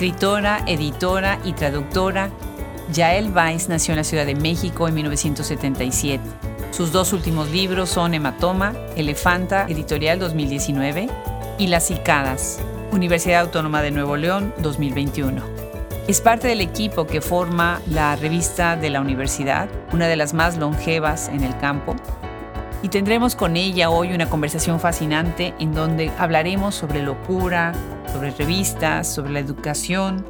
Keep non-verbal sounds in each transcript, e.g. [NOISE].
Escritora, editora y traductora, Yael Weiss nació en la Ciudad de México en 1977. Sus dos últimos libros son Hematoma, Elefanta, editorial 2019, y Las Cicadas, Universidad Autónoma de Nuevo León 2021. Es parte del equipo que forma la revista de la universidad, una de las más longevas en el campo, y tendremos con ella hoy una conversación fascinante en donde hablaremos sobre locura, sobre revistas, sobre la educación,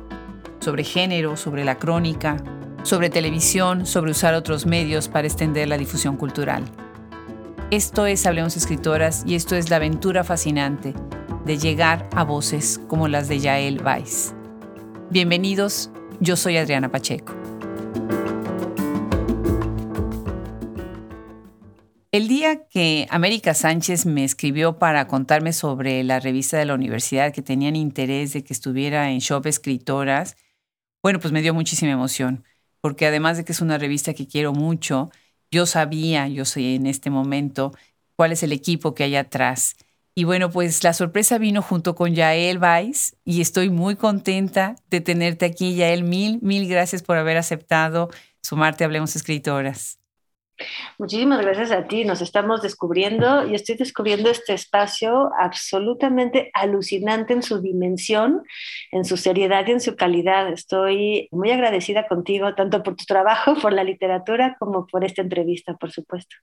sobre género, sobre la crónica, sobre televisión, sobre usar otros medios para extender la difusión cultural. Esto es Hablemos Escritoras y esto es la aventura fascinante de llegar a voces como las de Yael Weiss. Bienvenidos, yo soy Adriana Pacheco. El día que América Sánchez me escribió para contarme sobre la revista de la universidad que tenían interés de que estuviera en Shop Escritoras, bueno, pues me dio muchísima emoción, porque además de que es una revista que quiero mucho, yo sabía, yo sé en este momento, cuál es el equipo que hay atrás. Y bueno, pues la sorpresa vino junto con Yael Weiss y estoy muy contenta de tenerte aquí, Yael. Mil, mil gracias por haber aceptado sumarte a Hablemos Escritoras. Muchísimas gracias a ti. Nos estamos descubriendo y estoy descubriendo este espacio absolutamente alucinante en su dimensión, en su seriedad y en su calidad. Estoy muy agradecida contigo, tanto por tu trabajo, por la literatura, como por esta entrevista, por supuesto.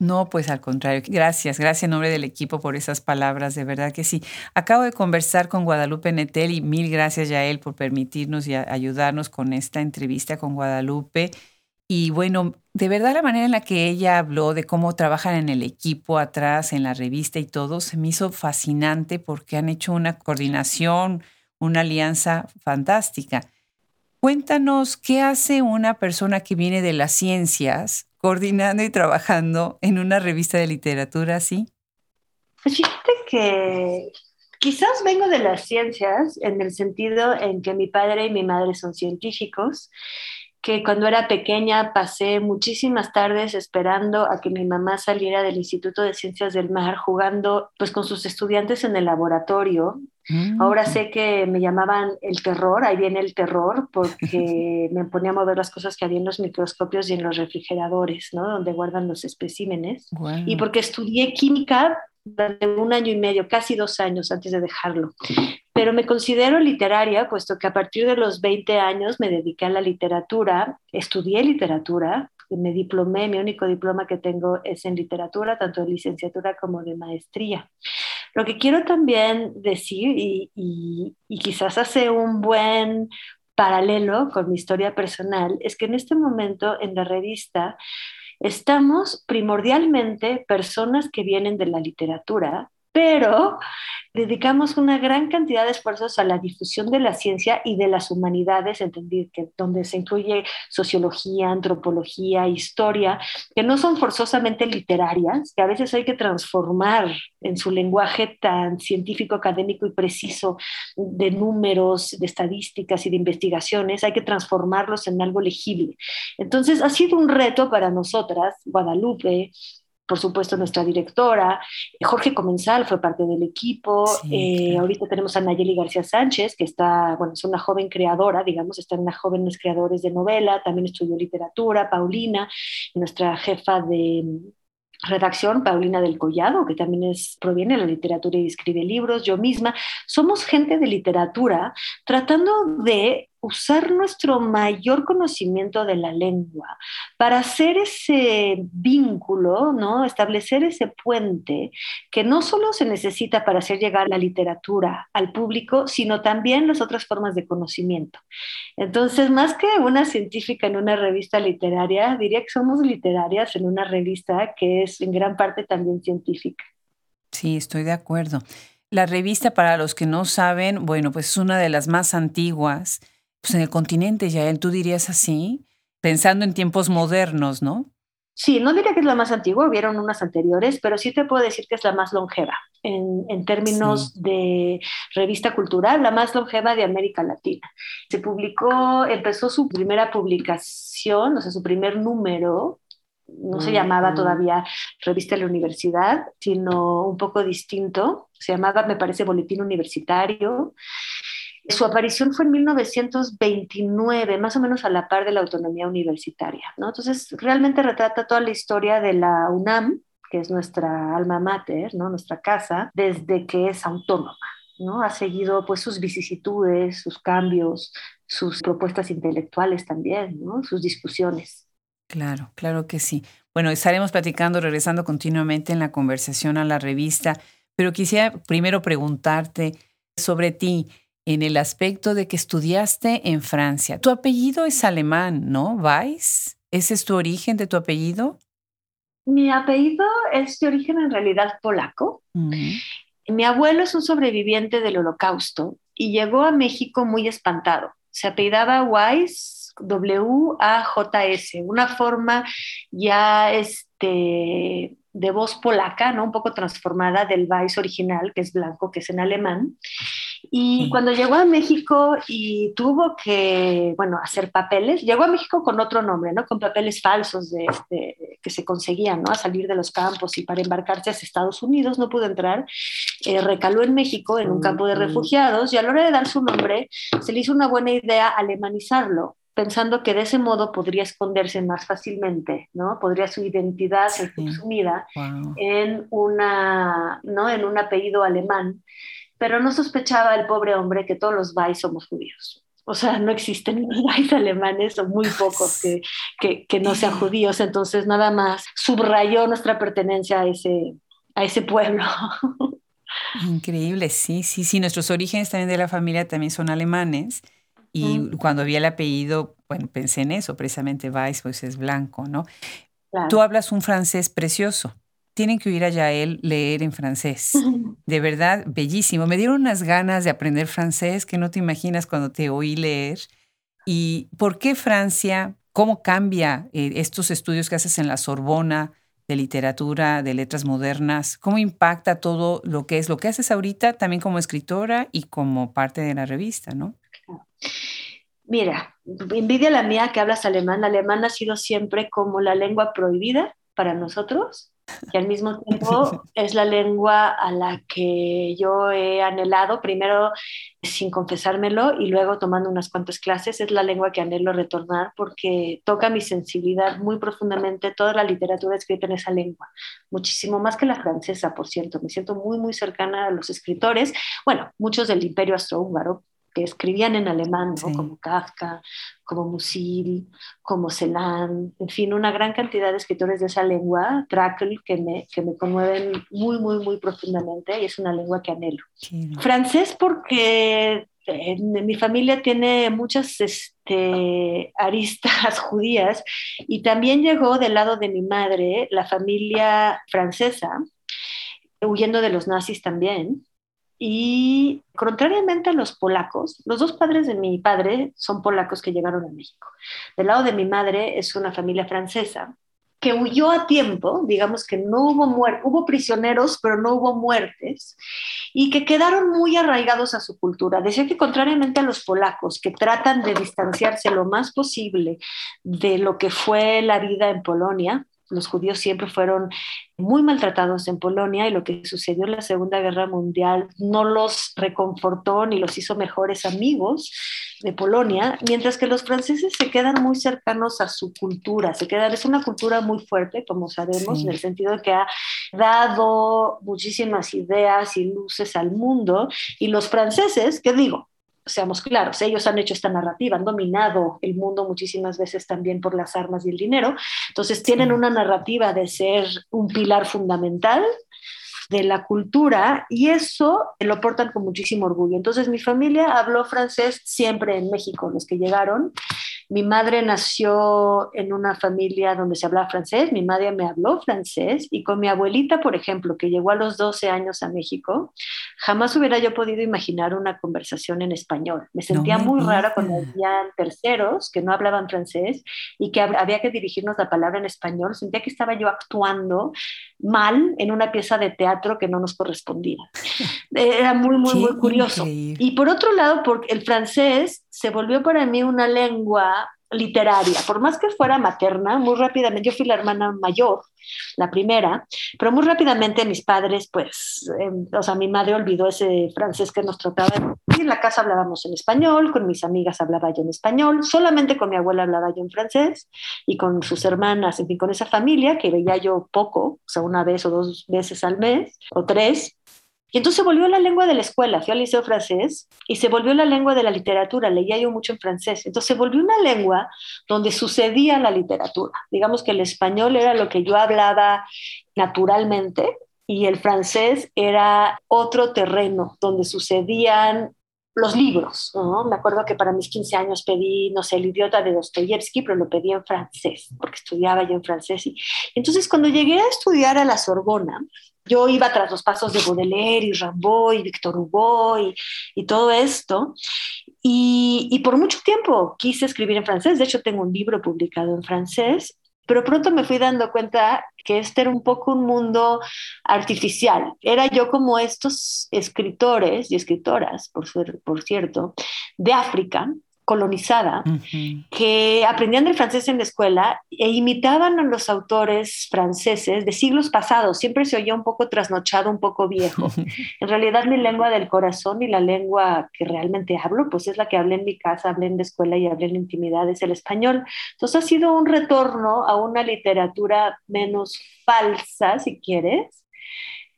No, pues al contrario. Gracias, gracias en nombre del equipo por esas palabras, de verdad que sí. Acabo de conversar con Guadalupe Netel y mil gracias a él por permitirnos y ayudarnos con esta entrevista con Guadalupe. Y bueno, de verdad la manera en la que ella habló de cómo trabajan en el equipo atrás, en la revista y todo, se me hizo fascinante porque han hecho una coordinación, una alianza fantástica. Cuéntanos, ¿qué hace una persona que viene de las ciencias coordinando y trabajando en una revista de literatura así? Pues fíjate que quizás vengo de las ciencias en el sentido en que mi padre y mi madre son científicos que cuando era pequeña pasé muchísimas tardes esperando a que mi mamá saliera del Instituto de Ciencias del Mar jugando pues con sus estudiantes en el laboratorio. Mm. Ahora sé que me llamaban el terror, ahí viene el terror, porque [LAUGHS] me ponía a mover las cosas que había en los microscopios y en los refrigeradores, ¿no? Donde guardan los especímenes. Y porque estudié química durante un año y medio, casi dos años antes de dejarlo pero me considero literaria, puesto que a partir de los 20 años me dediqué a la literatura, estudié literatura, me diplomé, mi único diploma que tengo es en literatura, tanto de licenciatura como de maestría. Lo que quiero también decir, y, y quizás hace un buen paralelo con mi historia personal, es que en este momento en la revista estamos primordialmente personas que vienen de la literatura, pero dedicamos una gran cantidad de esfuerzos a la difusión de la ciencia y de las humanidades, entender que donde se incluye sociología, antropología, historia, que no son forzosamente literarias, que a veces hay que transformar en su lenguaje tan científico, académico y preciso de números, de estadísticas y de investigaciones, hay que transformarlos en algo legible. Entonces, ha sido un reto para nosotras, Guadalupe, por supuesto, nuestra directora. Jorge Comensal fue parte del equipo. Eh, ahorita tenemos a Nayeli García Sánchez, que está, bueno, es una joven creadora, digamos, está en las jóvenes creadores de novela, también estudió literatura, Paulina, nuestra jefa de redacción, Paulina del Collado, que también es, proviene de la literatura y escribe libros, yo misma, somos gente de literatura tratando de usar nuestro mayor conocimiento de la lengua para hacer ese vínculo, ¿no? establecer ese puente que no solo se necesita para hacer llegar la literatura al público, sino también las otras formas de conocimiento. Entonces, más que una científica en una revista literaria, diría que somos literarias en una revista que es en gran parte también científica. Sí, estoy de acuerdo. La revista, para los que no saben, bueno, pues es una de las más antiguas pues en el continente, Yael, tú dirías así, pensando en tiempos modernos, ¿no? Sí, no diría que es la más antigua, hubieron unas anteriores, pero sí te puedo decir que es la más longeva en, en términos de revista cultural, la más longeva de América Latina. Se publicó, empezó su primera publicación, o sea, su primer número, no se llamaba todavía Revista de la Universidad, sino un poco distinto, se llamaba, me parece, Boletín Universitario Su aparición fue en 1929, más o menos a la par de la autonomía universitaria. ¿no? Entonces, realmente retrata toda la historia de la UNAM, que es nuestra alma mater, ¿no? nuestra casa, desde que es autónoma. ¿no? Ha seguido pues, sus vicisitudes, sus cambios, sus propuestas intelectuales también, ¿no? sus discusiones. Claro, claro que sí. Bueno, estaremos platicando, regresando continuamente en la conversación a la revista, pero quisiera primero preguntarte sobre ti en el aspecto de que estudiaste en Francia. Tu apellido es alemán, ¿no? Weiss. ¿Ese es tu origen de tu apellido? Mi apellido es de origen en realidad polaco. Mi abuelo es un sobreviviente del holocausto y llegó a México muy espantado. Se apellidaba Weiss, W-A-J-S, una forma ya este, de voz polaca, ¿no? un poco transformada del Weiss original, que es blanco, que es en alemán. Y cuando llegó a México y tuvo que, bueno, hacer papeles, llegó a México con otro nombre, ¿no? Con papeles falsos de, que se conseguían, ¿no? A salir de los campos y para embarcarse hacia Estados Unidos no pudo entrar. Eh, recaló en México en un campo de refugiados y a la hora de dar su nombre se le hizo una buena idea alemanizarlo pensando que de ese modo podría esconderse más fácilmente, ¿no? Podría su identidad ser consumida en, una, ¿no? en un apellido alemán pero no sospechaba el pobre hombre que todos los Vais somos judíos. O sea, no existen Vais alemanes o muy pocos [LAUGHS] que, que, que, no sean judíos, entonces nada más subrayó nuestra pertenencia a ese, a ese pueblo. [LAUGHS] Increíble, sí, sí, sí. Nuestros orígenes también de la familia también son alemanes. Y cuando vi el apellido, bueno, pensé en eso, precisamente Weiss, pues es blanco, ¿no? Tú hablas un francés precioso tienen que oír a Yael leer en francés. [LAUGHS] De verdad, bellísimo. Me dieron unas ganas de aprender francés que no te imaginas cuando te oí leer. ¿Y por qué Francia? ¿Cómo cambia eh, estos estudios que haces en la Sorbona de literatura, de letras modernas? ¿Cómo impacta todo lo que es lo que haces ahorita también como escritora y como parte de la revista, no? Mira, envidia la mía que hablas alemán. Alemán ha sido siempre como la lengua prohibida para nosotros y al mismo tiempo [LAUGHS] es la lengua a la que yo he anhelado, primero sin confesármelo y luego tomando unas cuantas clases, es la lengua que anhelo retornar porque toca mi sensibilidad muy profundamente. Toda la literatura escrita en esa lengua, muchísimo más que la francesa, por cierto, me siento muy, muy cercana a los escritores, bueno, muchos del imperio austrohúngaro, que escribían en alemán, como Kafka, como Musil, como Celan, en fin, una gran cantidad de escritores de esa lengua, Trakl, que me, que me conmueven muy, muy, muy profundamente y es una lengua que anhelo. Francés porque mi familia tiene muchas este, aristas [LAUGHS] judías y también llegó del lado de mi madre la familia francesa, huyendo de los nazis también. Y contrariamente a los polacos, los dos padres de mi padre son polacos que llegaron a México. Del lado de mi madre es una familia francesa que huyó a tiempo, digamos que no hubo muertes, hubo prisioneros, pero no hubo muertes, y que quedaron muy arraigados a su cultura. Decía que contrariamente a los polacos, que tratan de distanciarse lo más posible de lo que fue la vida en Polonia, los judíos siempre fueron muy maltratados en Polonia y lo que sucedió en la Segunda Guerra Mundial no los reconfortó ni los hizo mejores amigos de Polonia, mientras que los franceses se quedan muy cercanos a su cultura, se quedan, es una cultura muy fuerte, como sabemos, en el sentido de que ha dado muchísimas ideas y luces al mundo, y los franceses, ¿qué digo? Seamos claros, ellos han hecho esta narrativa, han dominado el mundo muchísimas veces también por las armas y el dinero, entonces tienen una narrativa de ser un pilar fundamental de la cultura y eso lo portan con muchísimo orgullo. Entonces mi familia habló francés siempre en México, los que llegaron, mi madre nació en una familia donde se hablaba francés, mi madre me habló francés y con mi abuelita, por ejemplo, que llegó a los 12 años a México, jamás hubiera yo podido imaginar una conversación en español. Me sentía muy rara cuando había terceros que no hablaban francés y que había que dirigirnos la palabra en español. Sentía que estaba yo actuando mal en una pieza de teatro que no nos correspondía. [LAUGHS] Era muy, muy, muy curioso. Y por otro lado, porque el francés se volvió para mí una lengua literaria, por más que fuera materna, muy rápidamente, yo fui la hermana mayor, la primera, pero muy rápidamente mis padres, pues, em, o sea, mi madre olvidó ese francés que nos trataba en la casa hablábamos en español, con mis amigas hablaba yo en español, solamente con mi abuela hablaba yo en francés y con sus hermanas, en fin, con esa familia que veía yo poco, o sea, una vez o dos veces al mes, o tres, y entonces se volvió la lengua de la escuela, fui al liceo francés y se volvió la lengua de la literatura, leía yo mucho en francés. Entonces se volvió una lengua donde sucedía la literatura. Digamos que el español era lo que yo hablaba naturalmente y el francés era otro terreno donde sucedían los libros. Me acuerdo que para mis 15 años pedí, no sé, el idiota de Dostoyevsky, pero lo pedí en francés, porque estudiaba yo en francés. Y, entonces cuando llegué a estudiar a la Sorbona, yo iba tras los pasos de Baudelaire y Rimbaud y Victor Hugo y, y todo esto. Y, y, por mucho tiempo quise escribir en francés. De hecho, tengo un libro publicado en francés. Pero pronto me fui dando cuenta que este era un poco un mundo artificial. Era yo como estos escritores y escritoras, por, por cierto, de África, colonizada, que aprendían el francés en la escuela e imitaban a los autores franceses de siglos pasados. Siempre se oía un poco trasnochado, un poco viejo. [LAUGHS] en realidad mi lengua del corazón y la lengua que realmente hablo, pues es la que hablé en mi casa, hablé en la escuela y hablé en la intimidad, es el español. Entonces ha sido un retorno a una literatura menos falsa, si quieres,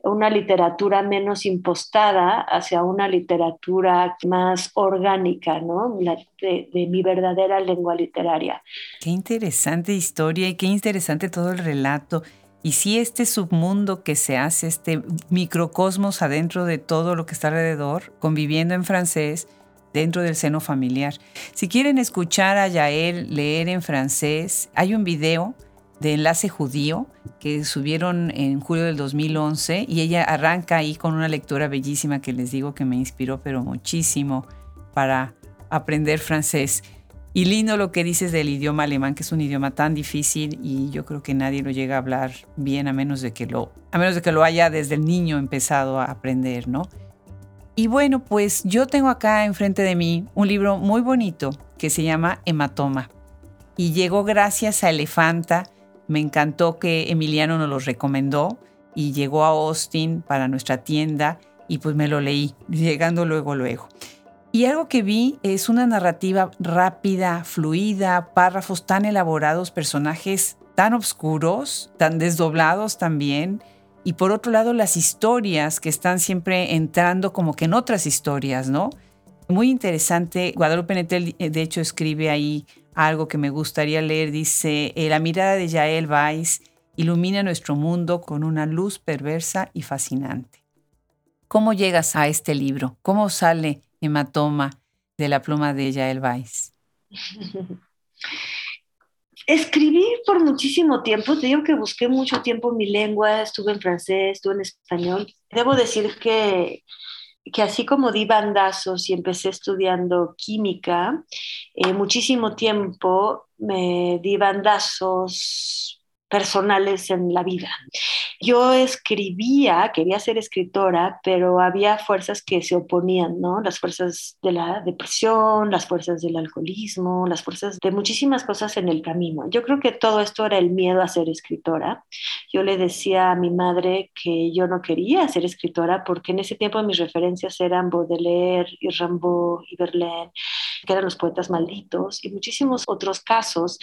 una literatura menos impostada hacia una literatura más orgánica, ¿no? de, de, mi verdadera lengua literaria. Qué interesante historia y qué interesante todo el relato. Y sí, este submundo que se hace, este microcosmos adentro de todo lo que está alrededor, conviviendo en francés, dentro del seno familiar. Si quieren escuchar a Yael leer en francés, hay un video de Enlace Judío que subieron en julio del 2011 y ella arranca ahí con una lectura bellísima que les digo que me inspiró pero muchísimo para aprender francés. Y lindo lo que dices del idioma alemán, que es un idioma tan difícil y yo creo que nadie lo llega a hablar bien a menos de que lo, a menos de que lo haya desde el niño empezado a aprender, ¿no? Y bueno, pues yo tengo acá enfrente de mí un libro muy bonito que se llama Hematoma y llegó gracias a Elefanta, me encantó que Emiliano nos lo recomendó y llegó a Austin para nuestra tienda y pues me lo leí, llegando luego, luego. Y algo que vi es una narrativa rápida, fluida, párrafos tan elaborados, personajes tan oscuros, tan desdoblados también. Y por otro lado, las historias que están siempre entrando como que en otras historias, ¿no? Muy interesante. Guadalupe Netel, de hecho, escribe ahí algo que me gustaría leer. Dice, eh, la mirada de Yael Weiss ilumina nuestro mundo con una luz perversa y fascinante. ¿Cómo llegas a este libro? ¿Cómo sale Hematoma de la pluma de Yael Weiss? [LAUGHS] Escribí por muchísimo tiempo, te digo que busqué mucho tiempo mi lengua, estuve en francés, estuve en español. Debo decir que que así como di bandazos y empecé estudiando química, eh, muchísimo tiempo me di bandazos personales en la vida. Yo escribía, quería ser escritora, pero había fuerzas que se oponían, ¿no? Las fuerzas de la depresión, las fuerzas del alcoholismo, las fuerzas de muchísimas cosas en el camino. Yo creo que todo esto era el miedo a ser escritora. Yo le decía a mi madre que yo no quería ser escritora porque en ese tiempo mis referencias eran Baudelaire y Rimbaud y Verlaine, que eran los poetas malditos, y muchísimos otros casos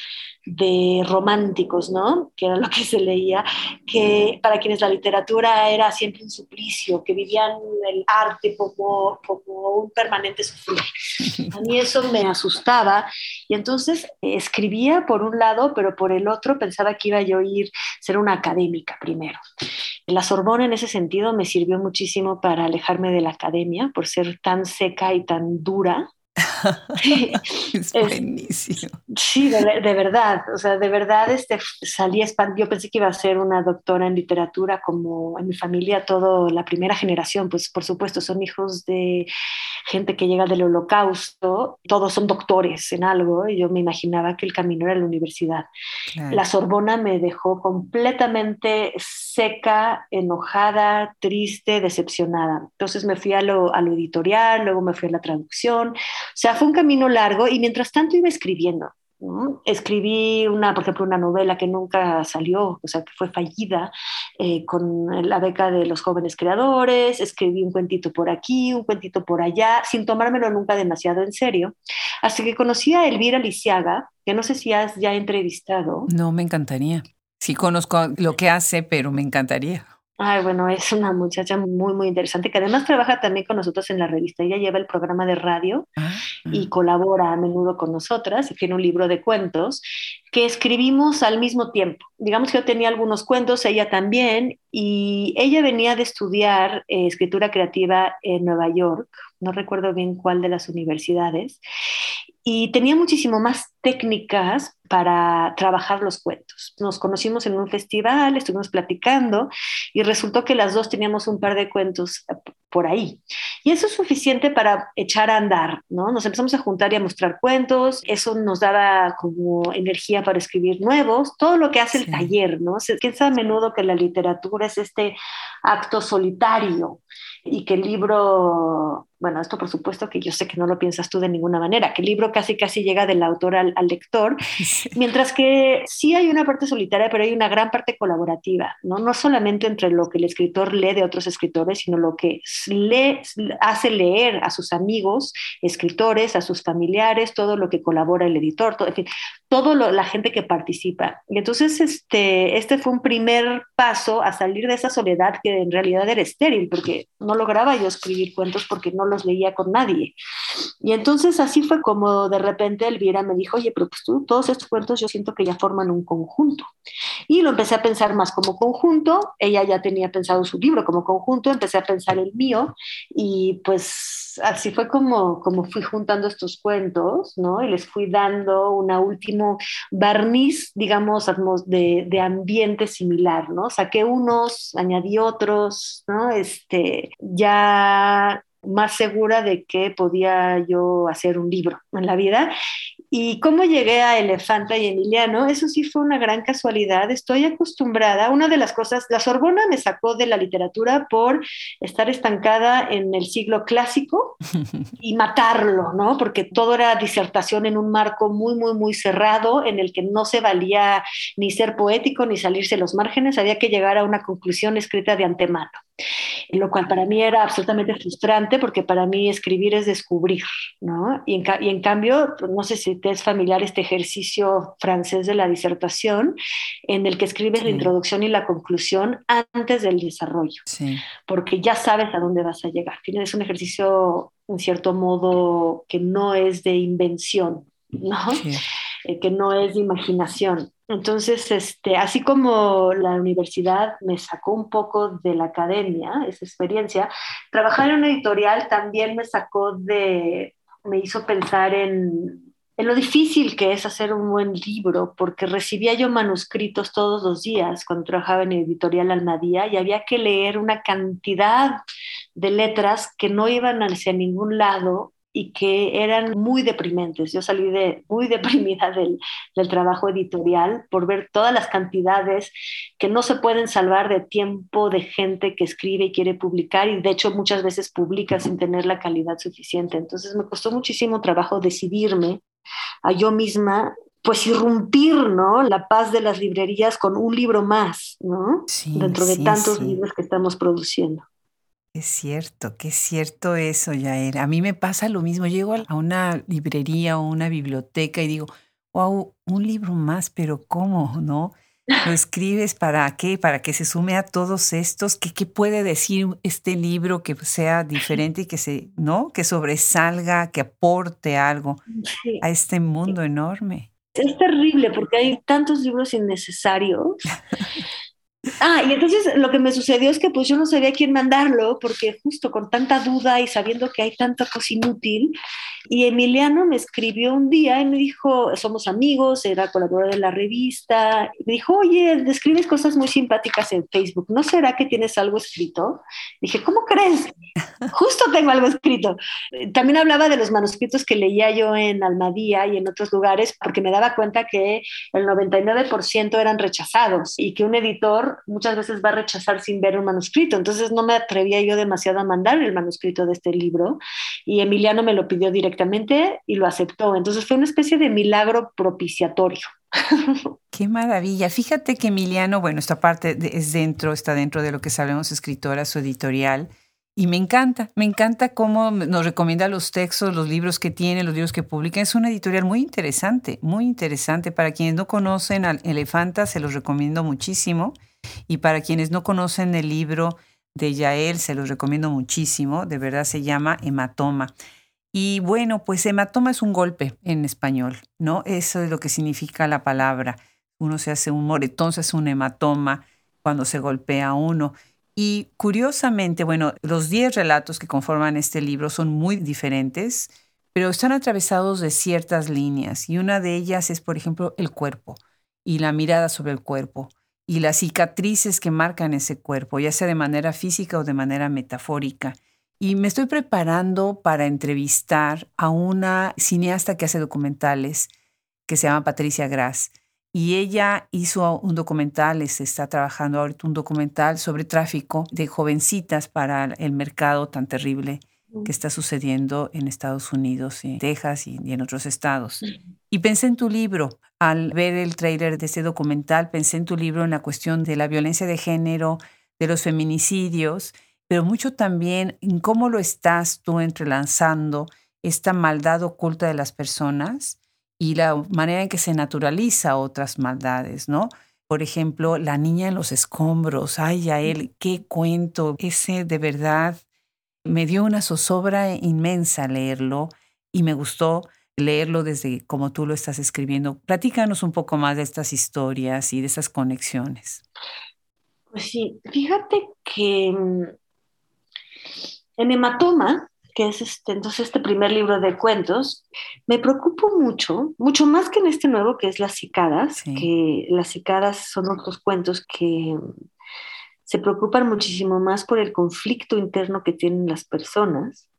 de románticos, ¿no? Que era lo que se leía, que para quienes la literatura era siempre un suplicio, que vivían el arte como, como un permanente sufrir. A mí eso me asustaba y entonces escribía por un lado, pero por el otro pensaba que iba yo a ir ser una académica primero. La Sorbona en ese sentido me sirvió muchísimo para alejarme de la academia por ser tan seca y tan dura [LAUGHS] es buenísimo. sí, de, verdad, o sea, de verdad este, salí yo pensé que iba a ser una doctora en literatura como en mi familia, todo la primera generación, pues por supuesto son hijos de gente que llega del holocausto, todos son doctores en algo y yo me imaginaba que el camino era la universidad. La Sorbona me dejó completamente seca, enojada, triste, decepcionada. Entonces me fui a lo, a editorial, luego me fui a la traducción, o sea, fue un camino largo y mientras tanto iba escribiendo. Escribí una, por ejemplo, una novela que nunca salió, o sea, que fue fallida, eh, con la beca de los jóvenes creadores, escribí un cuentito por aquí, un cuentito por allá, sin tomármelo nunca demasiado en serio. Así que conocí a Elvira Lisiaga, que no sé si has ya entrevistado. No, me encantaría. Sí conozco lo que hace, pero me encantaría. Ay, bueno, es una muchacha muy, muy interesante que además trabaja también con nosotros en la revista. Ella lleva el programa de radio ah, y ah. colabora a menudo con nosotras y tiene un libro de cuentos que escribimos al mismo tiempo. Digamos que yo tenía algunos cuentos, ella también, y ella venía de estudiar eh, escritura creativa en Nueva York, no recuerdo bien cuál de las universidades, y tenía muchísimo más técnicas para trabajar los cuentos. Nos conocimos en un festival, estuvimos platicando y resultó que las dos teníamos un par de cuentos por ahí. Y eso es suficiente para echar a andar, ¿no? Nos empezamos a juntar y a mostrar cuentos, eso nos daba como energía para escribir nuevos, todo lo que hace el taller, ¿no? Se piensa a menudo que la literatura es este acto solitario y que el libro, bueno, esto por supuesto que yo sé que no lo piensas tú de ninguna manera, que el libro casi casi llega del autor al, lector, [LAUGHS] mientras que sí hay una parte solitaria, pero hay una gran parte colaborativa, ¿no? No solamente entre lo que el escritor lee de otros escritores, sino lo que le hace leer a sus amigos, escritores, a sus familiares, todo lo que colabora el editor, todo, en fin, toda la gente que participa. Y entonces este, este fue un primer paso a salir de esa soledad que en realidad era estéril, porque no lograba yo escribir cuentos porque no los leía con nadie. Y entonces así fue como de repente Elvira me dijo, oye, pero pues tú, todos estos cuentos yo siento que ya forman un conjunto. Y lo empecé a pensar más como conjunto, ella ya tenía pensado su libro como conjunto, empecé a pensar el mío y pues así fue como, como fui juntando estos cuentos, ¿no? Y les fui dando una último barniz, digamos, de, de ambiente similar, ¿no? Saqué unos, añadí otros, ¿no? Este, ya más segura de que podía yo hacer un libro en la vida. Y cómo llegué a Elefanta y Emiliano, eso sí fue una gran casualidad. Estoy acostumbrada, una de las cosas, la Sorbona me sacó de la literatura por estar estancada en el siglo clásico [LAUGHS] y matarlo, ¿no? Porque todo era disertación en un marco muy, muy, muy cerrado, en el que no se valía ni ser poético ni salirse los márgenes, había que llegar a una conclusión escrita de antemano lo cual para mí era absolutamente frustrante porque para mí escribir es descubrir, ¿no? Y en, cambio, pues, no sé si te es familiar este ejercicio francés de la disertación, en el que escribes la introducción y la conclusión antes del desarrollo, porque ya sabes a dónde vas a llegar. Es un ejercicio, en cierto modo, que no es de invención, ¿no? Eh, que no es de imaginación. Entonces, este, así como la universidad me sacó un poco de la academia, esa experiencia, trabajar en una editorial también me sacó de, me hizo pensar en, en lo difícil que es hacer un buen libro, porque recibía yo manuscritos todos los días cuando trabajaba en editorial Almadía y había que leer una cantidad de letras que no iban hacia ningún lado y que eran muy deprimentes. Yo salí de, muy [LAUGHS] deprimida del, del, trabajo editorial por ver todas las cantidades que no se pueden salvar de tiempo de gente que escribe y quiere publicar y de hecho muchas veces publica sin tener la calidad suficiente. Entonces me costó muchísimo trabajo decidirme a yo misma pues irrumpir, ¿no? La paz de las librerías con un libro más, ¿no? Dentro de tantos libros que estamos produciendo. Es cierto, es cierto eso, Yael. A mí me pasa lo mismo. Llego a una librería o una biblioteca y digo, wow, un libro más, pero ¿cómo? ¿No? ¿Lo [LAUGHS] escribes para qué? ¿Para que se sume a todos estos? ¿Qué, qué puede decir este libro que sea [LAUGHS] diferente y que se, ¿no? Que sobresalga, que aporte algo a este mundo enorme? Es terrible porque hay tantos libros innecesarios Ah, y entonces lo que me sucedió es que pues yo no sabía quién mandarlo, porque justo con tanta duda y sabiendo que hay tanta cosa inútil, y Emiliano me escribió un día y me dijo, somos amigos, era colaborador de la revista, me dijo, oye, escribes cosas muy simpáticas en Facebook, ¿no será que tienes algo escrito? Dije, ¿cómo crees? Justo tengo algo escrito. También hablaba de los manuscritos que leía yo en Almadía y en otros lugares, porque me daba cuenta que el 99% eran rechazados y que un editor muchas veces va a rechazar sin ver un manuscrito. Entonces no me atrevía yo demasiado a mandar el manuscrito de este libro y Emiliano me lo pidió directamente y lo aceptó. Entonces fue una especie de milagro propiciatorio. [LAUGHS] Qué maravilla. Fíjate que Emiliano, bueno, esta parte es dentro, está dentro de lo que sabemos escritora, su editorial. Y me encanta, me encanta cómo nos recomienda los textos, los libros que tiene, los libros que publica. Es una editorial muy interesante, muy interesante. Para quienes no conocen al Elefanta, se los recomiendo muchísimo. Y para quienes no conocen el libro de Yael, se los recomiendo muchísimo. De verdad se llama Hematoma. Y bueno, pues hematoma es un golpe en español, ¿no? Eso es lo que significa la palabra. Uno se hace un moretón, se hace un hematoma cuando se golpea a uno. Y curiosamente, bueno, los 10 relatos que conforman este libro son muy diferentes, pero están atravesados de ciertas líneas. Y una de ellas es, por ejemplo, el cuerpo y la mirada sobre el cuerpo y las cicatrices que marcan ese cuerpo, ya sea de manera física o de manera metafórica. Y me estoy preparando para entrevistar a una cineasta que hace documentales que se llama Patricia Grass y ella hizo un documental, se está trabajando ahorita un documental sobre tráfico de jovencitas para el mercado tan terrible que está sucediendo en Estados Unidos, en Texas y, en otros estados. Y pensé en tu libro, al ver el trailer de este documental, pensé en tu libro en la cuestión de la violencia de género, de los feminicidios, pero mucho también en cómo lo estás tú entrelazando esta maldad oculta de las personas y la manera en que se naturaliza otras maldades, ¿no? Por ejemplo, la niña en los escombros, ay, a él, qué cuento, ese de verdad me dio una zozobra inmensa leerlo y me gustó leerlo desde como tú lo estás escribiendo. Platícanos un poco más de estas historias y de esas conexiones. Pues sí, fíjate que mm, en Hematoma, que es este, entonces este primer libro de cuentos, me preocupo mucho, mucho más que en este nuevo que es Las cicadas, que las cicadas son otros cuentos que se preocupan muchísimo más por el conflicto interno que tienen las personas.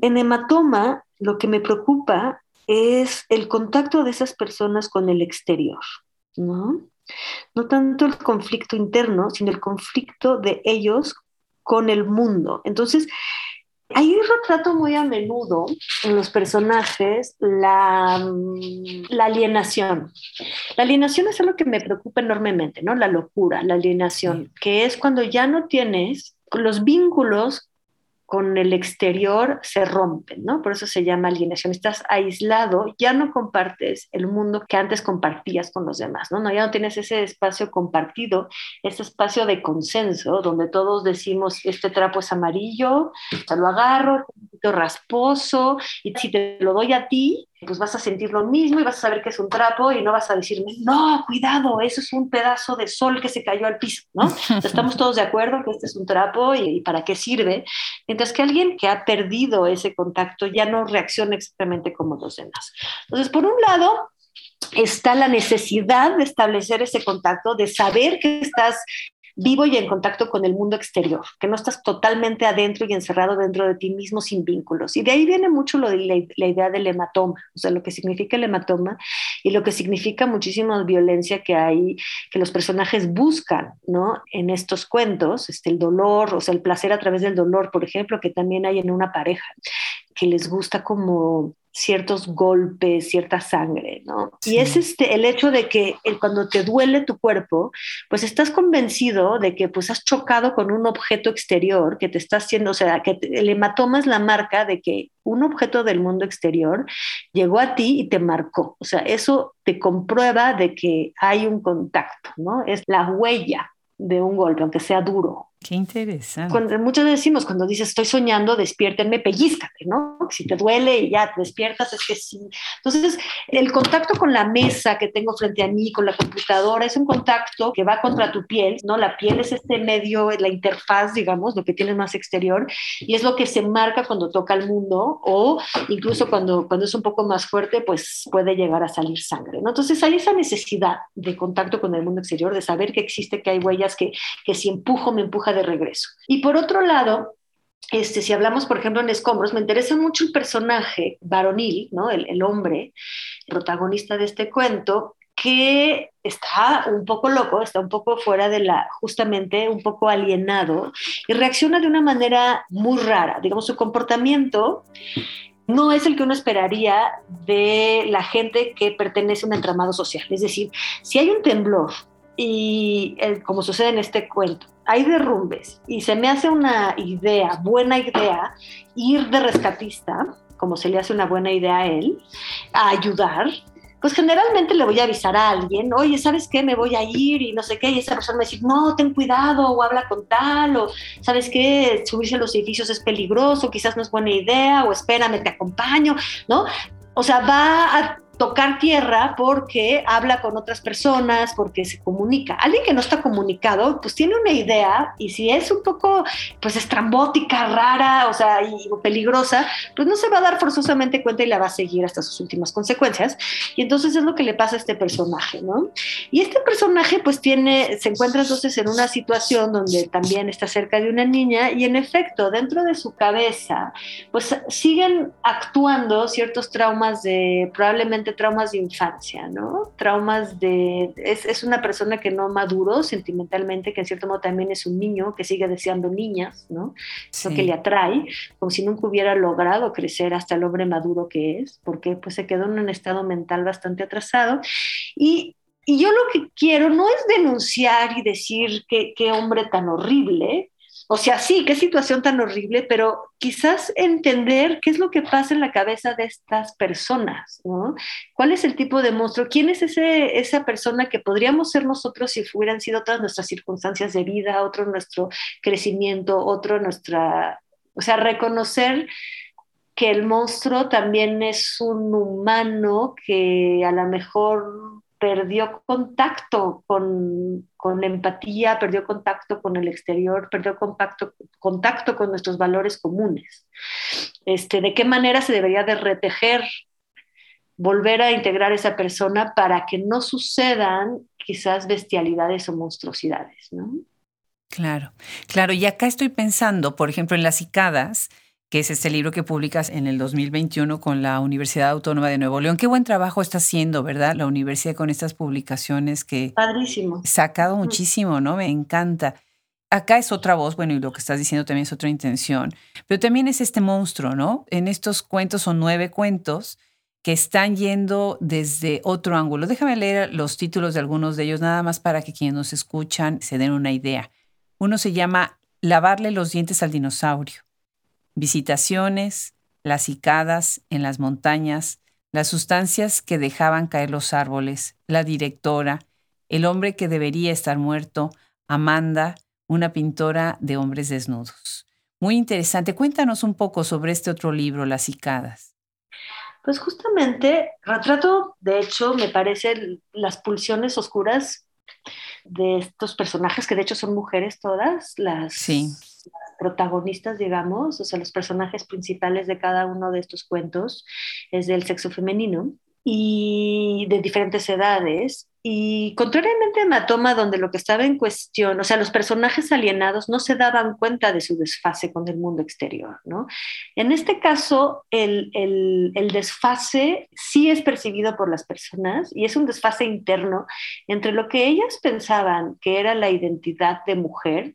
En hematoma, lo que me preocupa es el contacto de esas personas con el exterior, ¿no? No tanto el conflicto interno, sino el conflicto de ellos con el mundo. Entonces, hay un retrato muy a menudo en los personajes la, mm, la, alienación. La alienación es algo que me preocupa enormemente, ¿no? La locura, la alienación, que es cuando ya no tienes los vínculos con el exterior se rompen, ¿no? Por eso se llama alienación. Estás aislado, ya no compartes el mundo que antes compartías con los demás, ¿no? ya no tienes ese espacio compartido, ese espacio de consenso donde todos decimos, este trapo es amarillo, o lo agarro, un poquito rasposo, y si te lo doy a ti, pues vas a sentir lo mismo y vas a saber que es un trapo y no vas a decirme, no, cuidado, eso es un pedazo de sol que se cayó al piso, ¿no? [LAUGHS] Estamos todos de acuerdo que este es un trapo y, para qué sirve. Mientras que alguien que ha perdido ese contacto ya no reacciona exactamente como los demás. Entonces, por un lado, está la necesidad de establecer ese contacto, de saber que estás vivo y en contacto con el mundo exterior, que no estás totalmente adentro y encerrado dentro de ti mismo sin vínculos. Y de ahí viene mucho la, idea del hematoma, o sea, lo que significa el hematoma y lo que significa muchísima violencia que hay, que los personajes buscan, ¿no? En estos cuentos, este, el dolor, o sea, el placer a través del dolor, por ejemplo, que también hay en una pareja, que les gusta como ciertos golpes, cierta sangre, ¿no? Y es este, el hecho de que cuando te duele tu cuerpo, pues estás convencido de que pues has chocado con un objeto exterior que te está haciendo, o sea, que el hematoma es la marca de que un objeto del mundo exterior llegó a ti y te marcó. O sea, eso te comprueba de que hay un contacto, ¿no? Es la huella de un golpe, aunque sea duro. Qué interesante. Cuando, muchos decimos, cuando dices estoy soñando, despiértenme, pellizcate, ¿no? Si te duele y ya te despiertas, es que sí. Entonces, el contacto con la mesa que tengo frente a mí, con la computadora, es un contacto que va contra tu piel, ¿no? La piel es este medio, la interfaz, digamos, lo que tienes más exterior, y es lo que se marca cuando toca el mundo, o incluso cuando, cuando es un poco más fuerte, pues puede llegar a salir sangre, ¿no? Entonces, hay esa necesidad de contacto con el mundo exterior, de saber que existe, que hay huellas, que, que si empujo, me empuja de regreso. Y por otro lado, este, si hablamos, por ejemplo, en Escombros, me interesa mucho el personaje varonil, ¿no? el, el hombre protagonista de este cuento, que está un poco loco, está un poco fuera de la, justamente un poco alienado y reacciona de una manera muy rara. Digamos, su comportamiento no es el que uno esperaría de la gente que pertenece a un entramado social. Es decir, si hay un temblor y eh, como sucede en este cuento, hay derrumbes y se me hace una idea, buena idea, ir de rescatista, como se le hace una buena idea a él, a ayudar, pues generalmente le voy a avisar a alguien, oye, ¿sabes qué? Me voy a ir y no sé qué, y esa persona me dice, no, ten cuidado, o habla con tal, o ¿sabes qué? Subirse a los edificios es peligroso, quizás no es buena idea, o espérame, te acompaño, ¿no? O sea, va a tocar tierra porque habla con otras personas, porque se comunica. Alguien que no está comunicado, pues tiene una idea y si es un poco, pues estrambótica, rara, o sea, y, peligrosa, pues no se va a dar forzosamente cuenta y la va a seguir hasta sus últimas consecuencias. Y entonces es lo que le pasa a este personaje, ¿no? Y este personaje pues tiene, se encuentra entonces en una situación donde también está cerca de una niña y en efecto, dentro de su cabeza, pues siguen actuando ciertos traumas de probablemente traumas de infancia, ¿no? Traumas de... Es, una persona que no maduró sentimentalmente, que en cierto modo también es un niño que sigue deseando niñas, ¿no? Eso que le atrae, como si nunca hubiera logrado crecer hasta el hombre maduro que es, porque pues se quedó en un estado mental bastante atrasado. Y y yo lo que quiero no es denunciar y decir qué hombre tan horrible, o sea, sí, qué situación tan horrible, pero quizás entender qué es lo que pasa en la cabeza de estas personas, ¿no? ¿Cuál es el tipo de monstruo? ¿Quién es ese, esa persona que podríamos ser nosotros si hubieran sido todas nuestras circunstancias de vida, otro nuestro crecimiento, otro nuestra... O sea, reconocer que el monstruo también es un humano que a lo mejor perdió contacto con, con, empatía, perdió contacto con el exterior, perdió contacto, contacto con nuestros valores comunes. Este, ¿De qué manera se debería de retejer, volver a integrar esa persona para que no sucedan quizás bestialidades o monstruosidades? ¿no? Claro, claro. Y acá estoy pensando, por ejemplo, en las cicadas, que es este libro que publicas en el 2021 con la Universidad Autónoma de Nuevo León. Qué buen trabajo está haciendo, ¿verdad? La universidad con estas publicaciones que... Padrísimo. Sacado muchísimo, ¿no? Me encanta. Acá es otra voz, bueno, y lo que estás diciendo también es otra intención, pero también es este monstruo, ¿no? En estos cuentos son nueve cuentos que están yendo desde otro ángulo. Déjame leer los títulos de algunos de ellos, nada más para que quienes nos escuchan se den una idea. Uno se llama Lavarle los dientes al dinosaurio visitaciones, las cicadas en las montañas, las sustancias que dejaban caer los árboles, la directora, el hombre que debería estar muerto, Amanda, una pintora de hombres desnudos. Muy interesante. Cuéntanos un poco sobre este otro libro, Las cicadas. Pues justamente retrato, de hecho, me parece las pulsiones oscuras de estos personajes, que de hecho son mujeres todas, las, sí protagonistas, digamos, o sea, los personajes principales de cada uno de estos cuentos es del sexo femenino y de diferentes edades. Y contrariamente a Matoma, donde lo que estaba en cuestión, o sea, los personajes alienados no se daban cuenta de su desfase con el mundo exterior, ¿no? En este caso, el, el, el desfase sí es percibido por las personas y es un desfase interno entre lo que ellas pensaban que era la identidad de mujer,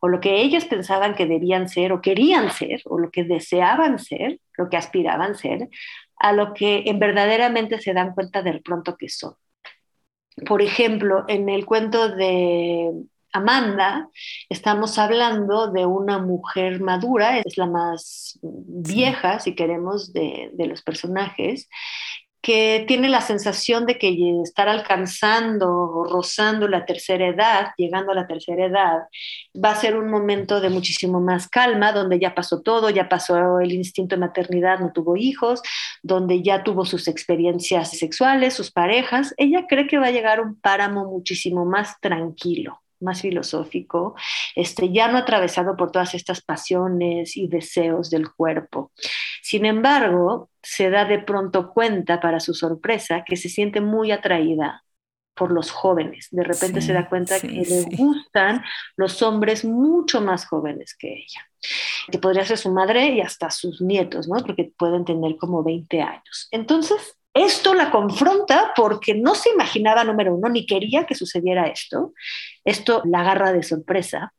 o lo que ellas pensaban que debían ser o querían ser, o lo que deseaban ser, lo que aspiraban ser, a lo que en verdaderamente se dan cuenta del pronto que son. Por ejemplo, en el cuento de Amanda, estamos hablando de una mujer madura, es la más vieja, si queremos, de, de los personajes, que tiene la sensación de que estar alcanzando o rozando la tercera edad, llegando a la tercera edad, va a ser un momento de muchísimo más calma, donde ya pasó todo, ya pasó el instinto de maternidad, no tuvo hijos, donde ya tuvo sus experiencias sexuales, sus parejas. Ella cree que va a llegar un páramo muchísimo más tranquilo más filosófico, este, ya no atravesado por todas estas pasiones y deseos del cuerpo. Sin embargo, se da de pronto cuenta, para su sorpresa, que se siente muy atraída por los jóvenes. De repente se da cuenta que le gustan los hombres mucho más jóvenes que ella, que podría ser su madre y hasta sus nietos, ¿no? Porque pueden tener como 20 años. Entonces, Esto la confronta porque no se imaginaba, número uno, ni quería que sucediera esto. Esto la agarra de sorpresa.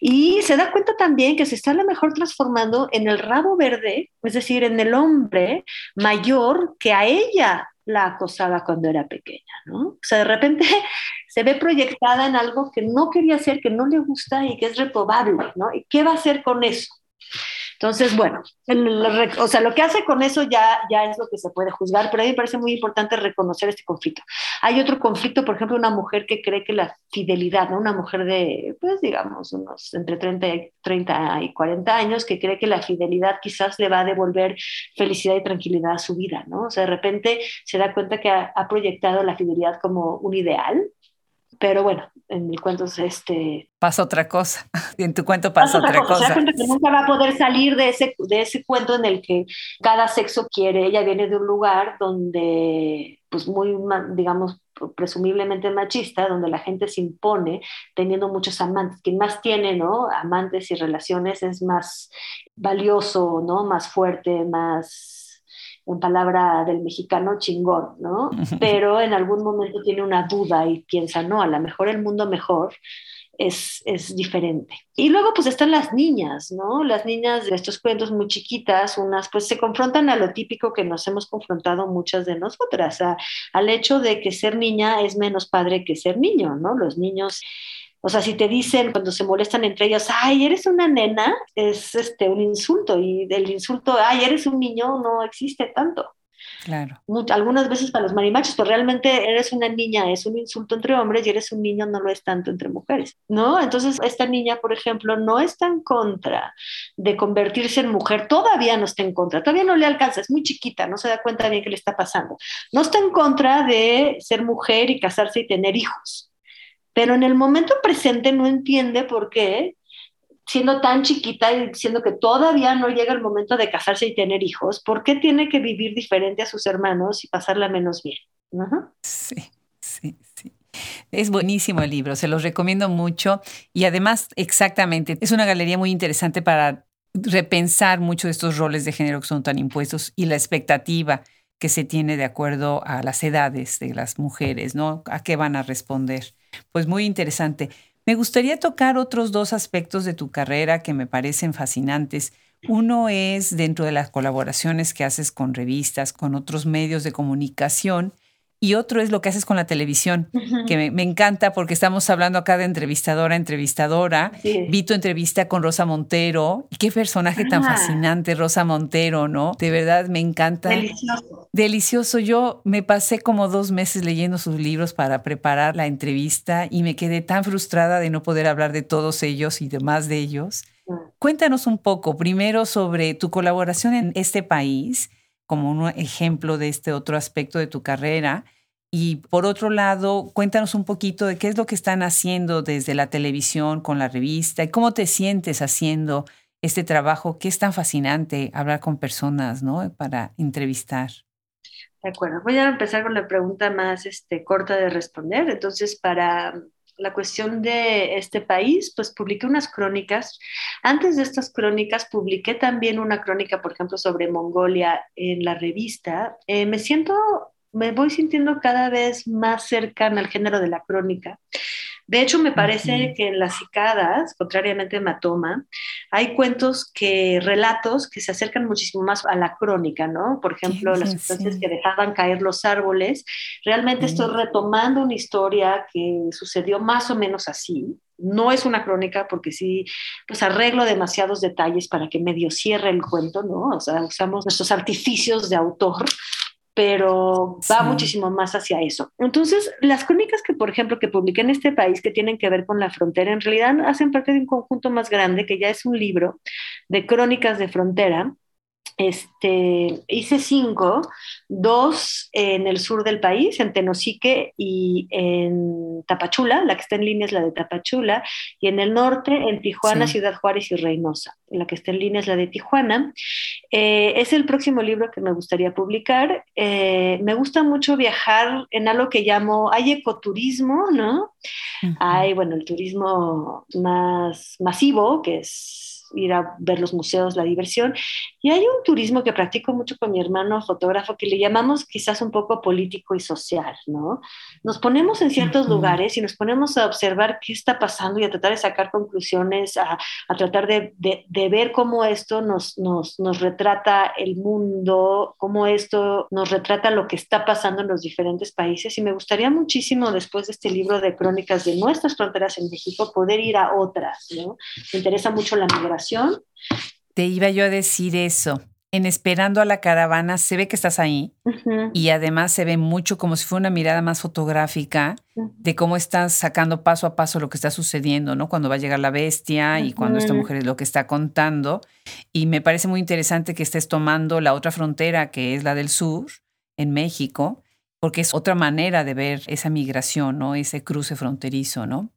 Y se da cuenta también que se está a lo mejor transformando en el rabo verde, es decir, en el hombre mayor que a ella la acosaba cuando era pequeña, ¿no? O sea, de repente [LAUGHS] se ve proyectada en algo que no quería hacer, que no le gusta y que es reprobable, ¿no? ¿Y qué va a hacer con eso? Entonces, bueno, o sea, lo que hace con eso ya, ya es lo que se puede juzgar, pero a mí me parece muy importante reconocer este conflicto. Hay otro conflicto, por ejemplo, una mujer que cree que la fidelidad, ¿no? una mujer de, pues digamos, unos entre 30 y, 30 y 40 años, que cree que la fidelidad quizás le va a devolver felicidad y tranquilidad a su vida, ¿no? O sea, de repente se da cuenta que ha, ha proyectado la fidelidad como un ideal, pero bueno, en mi cuento este... Pasa otra cosa, [LAUGHS] en tu cuento pasa, otra, cosa. cosa. que nunca va a poder salir de ese, de ese cuento en el que cada sexo quiere, ella viene de un lugar donde, pues muy, digamos, presumiblemente machista, donde la gente se impone teniendo muchos amantes. Quien más tiene, ¿no? Amantes y relaciones es más valioso, ¿no? Más fuerte, más en palabra del mexicano, chingón, ¿no? [LAUGHS] Pero en algún momento tiene una duda y piensa, no, a lo mejor el mundo mejor es, es, diferente. Y luego pues están las niñas, ¿no? Las niñas de estos cuentos muy chiquitas, unas pues se confrontan a lo típico que nos hemos confrontado muchas de nosotras, al hecho de que ser niña es menos padre que ser niño, ¿no? Los niños o sea, si te dicen cuando se molestan entre ellos, ay, eres una nena, es este, un insulto. Y el insulto, ay, eres un niño, no existe tanto. Claro. algunas veces para los marimachos, pero realmente eres una niña, es un insulto entre hombres y eres un niño, no lo es tanto entre mujeres, ¿no? Entonces, esta niña, por ejemplo, no está en contra de convertirse en mujer, todavía no está en contra, todavía no le alcanza, es muy chiquita, no se da cuenta bien qué le está pasando. No está en contra de ser mujer y casarse y tener hijos pero en el momento presente no entiende por qué, siendo tan chiquita y siendo que todavía no llega el momento de casarse y tener hijos, ¿por qué tiene que vivir diferente a sus hermanos y pasarla menos bien? Sí, sí, sí. Es buenísimo el libro, se los recomiendo mucho y además, exactamente, es una galería muy interesante para repensar mucho estos roles de género que son tan impuestos y la expectativa que se tiene de acuerdo a las edades de las mujeres, ¿no? A qué van a responder. Pues muy interesante. Me gustaría tocar otros dos aspectos de tu carrera que me parecen fascinantes. Uno es dentro de las colaboraciones que haces con revistas, con otros medios de comunicación y otro es lo que haces con la televisión, que me, encanta porque estamos hablando acá de entrevistadora entrevistadora. Vi tu entrevista con Rosa Montero. Qué personaje tan ah. fascinante, Rosa Montero, ¿no? De verdad me encanta. Delicioso. Delicioso. Yo me pasé como dos meses leyendo sus libros para preparar la entrevista y me quedé tan frustrada de no poder hablar de todos ellos y de más de ellos. Mm. Cuéntanos un poco primero sobre tu colaboración en este país como un ejemplo de este otro aspecto de tu carrera. Y por otro lado, cuéntanos un poquito de qué es lo que están haciendo desde la televisión con la revista y cómo te sientes haciendo este trabajo que es tan fascinante hablar con personas, ¿no? Para entrevistar. De acuerdo. Voy a empezar con la pregunta más este, corta de responder. Entonces, para la cuestión de este país, pues publiqué unas crónicas. Antes de estas crónicas, publiqué también una crónica, por ejemplo, sobre Mongolia en la revista. Eh, me siento, me voy sintiendo cada vez más cercana al género de la crónica. De hecho, me parece que en las cicadas, contrariamente a Matoma, hay cuentos que, relatos que se acercan muchísimo más a la crónica, ¿no? Por ejemplo, las sustancias que dejaban caer los árboles. Realmente estoy retomando una historia que sucedió más o menos así. No es una crónica porque sí, pues arreglo demasiados detalles para que medio cierre el cuento, ¿no? O sea, usamos nuestros artificios de autor pero va muchísimo más hacia eso. Entonces, las crónicas que, por ejemplo, que publiqué en este país que tienen que ver con la frontera, en realidad hacen parte de un conjunto más grande que ya es un libro de crónicas de frontera este, hice cinco, dos en el sur del país, en Tenosique y en Tapachula, la que está en línea es la de Tapachula, y en el norte, en Tijuana, Ciudad Juárez y Reynosa. La que está en línea es la de Tijuana. Eh, es el próximo libro que me gustaría publicar. Eh, me gusta mucho viajar en algo que llamo, hay ecoturismo, ¿no? Hay, bueno, el turismo más masivo, que es ir a ver los museos, la diversión. Y hay un turismo que practico mucho con mi hermano fotógrafo que le llamamos quizás un poco político y social, ¿no? Nos ponemos en ciertos lugares y nos ponemos a observar qué está pasando y a tratar de sacar conclusiones, a, a tratar de, de, de, ver cómo esto nos, nos, nos retrata el mundo, cómo esto nos retrata lo que está pasando en los diferentes países. Y me gustaría muchísimo, después de este libro de crónicas de nuestras fronteras en México, poder ir a otras, ¿no? Me interesa mucho la migración. Te iba yo a decir eso. En Esperando a la Caravana se ve que estás ahí uh -huh. y además se ve mucho como si fuera una mirada más fotográfica uh -huh. de cómo estás sacando paso a paso lo que está sucediendo, ¿no? Cuando va a llegar la bestia uh -huh. y cuando esta mujer es lo que está contando. Y me parece muy interesante que estés tomando la otra frontera que es la del sur, en México, porque es otra manera de ver esa migración, ¿no? Ese cruce fronterizo, ¿no?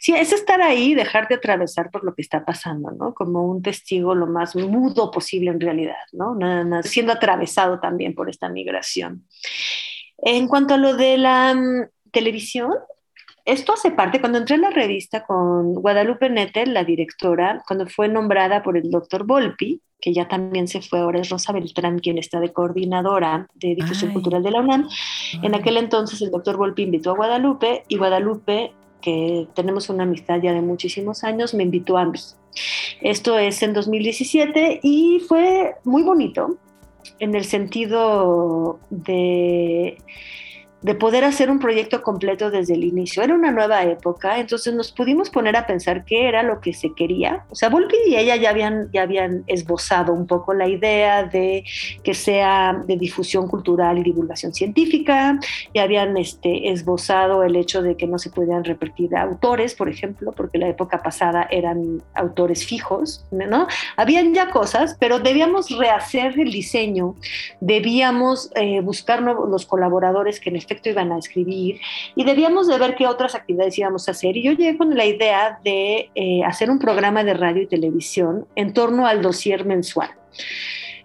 Sí, es estar ahí, dejar de atravesar por lo que está pasando, ¿no? Como un testigo lo más mudo posible en realidad, ¿no? Nada más siendo atravesado también por esta migración. En cuanto a lo de la um, televisión, esto hace parte, cuando entré en la revista con Guadalupe Nettel, la directora, cuando fue nombrada por el doctor Volpi, que ya también se fue, ahora es Rosa Beltrán quien está de coordinadora de difusión Ay. cultural de la UNAM. Ay. En aquel entonces el doctor Volpi invitó a Guadalupe y Guadalupe que tenemos una amistad ya de muchísimos años, me invitó a mí. Esto es en 2017 y fue muy bonito en el sentido de de poder hacer un proyecto completo desde el inicio. Era una nueva época, entonces nos pudimos poner a pensar qué era lo que se quería. O sea, Volpi y ella ya habían, ya habían esbozado un poco la idea de que sea de difusión cultural y divulgación científica, ya habían este, esbozado el hecho de que no se podían repetir autores, por ejemplo, porque la época pasada eran autores fijos, ¿no? Habían ya cosas, pero debíamos rehacer el diseño, debíamos eh, buscar nuevos, los colaboradores que en efecto iban a escribir y debíamos de ver qué otras actividades íbamos a hacer. Y yo llegué con la idea de eh, hacer un programa de radio y televisión en torno al dossier mensual.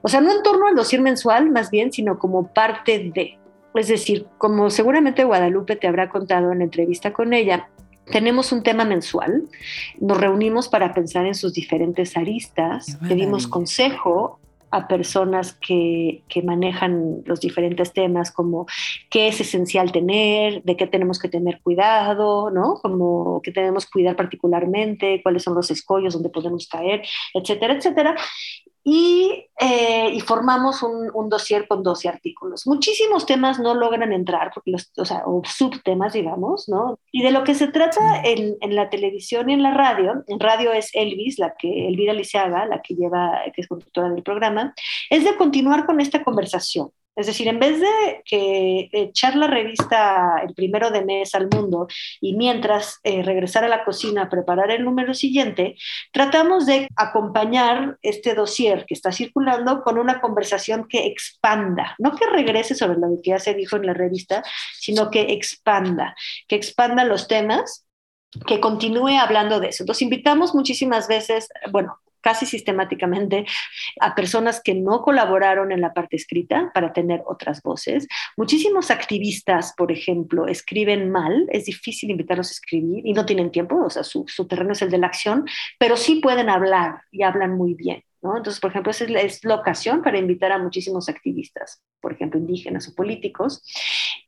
O sea, no en torno al dossier mensual, más bien, sino como parte de. Es decir, como seguramente Guadalupe te habrá contado en la entrevista con ella, tenemos un tema mensual, nos reunimos para pensar en sus diferentes aristas, pedimos consejo a personas que, que, manejan los diferentes temas, como qué es esencial tener, de qué tenemos que tener cuidado, ¿no? Como qué tenemos que cuidar particularmente, cuáles son los escollos donde podemos caer, etcétera, etcétera. Y, eh, y, formamos un, un, dossier con 12 artículos. Muchísimos temas no logran entrar, porque los, o, sea, o subtemas, digamos, ¿no? Y de lo que se trata en, en, la televisión y en la radio, en radio es Elvis, la que Elvira Liceaga, la que lleva, que es conductora del programa, es de continuar con esta conversación. Es decir, en vez de que echar la revista el primero de mes al mundo y mientras eh, regresar a la cocina a preparar el número siguiente, tratamos de acompañar este dossier que está circulando con una conversación que expanda, no que regrese sobre lo que ya se dijo en la revista, sino que expanda, que expanda los temas que continúe hablando de eso. Entonces invitamos muchísimas veces, bueno, casi sistemáticamente a personas que no colaboraron en la parte escrita para tener otras voces. Muchísimos activistas, por ejemplo, escriben mal, es difícil invitarlos a escribir y no tienen tiempo, o sea, su, su terreno es el de la acción, pero sí pueden hablar y hablan muy bien. ¿No? Entonces, por ejemplo, esa es es la, ocasión para invitar a muchísimos activistas, por ejemplo, indígenas o políticos.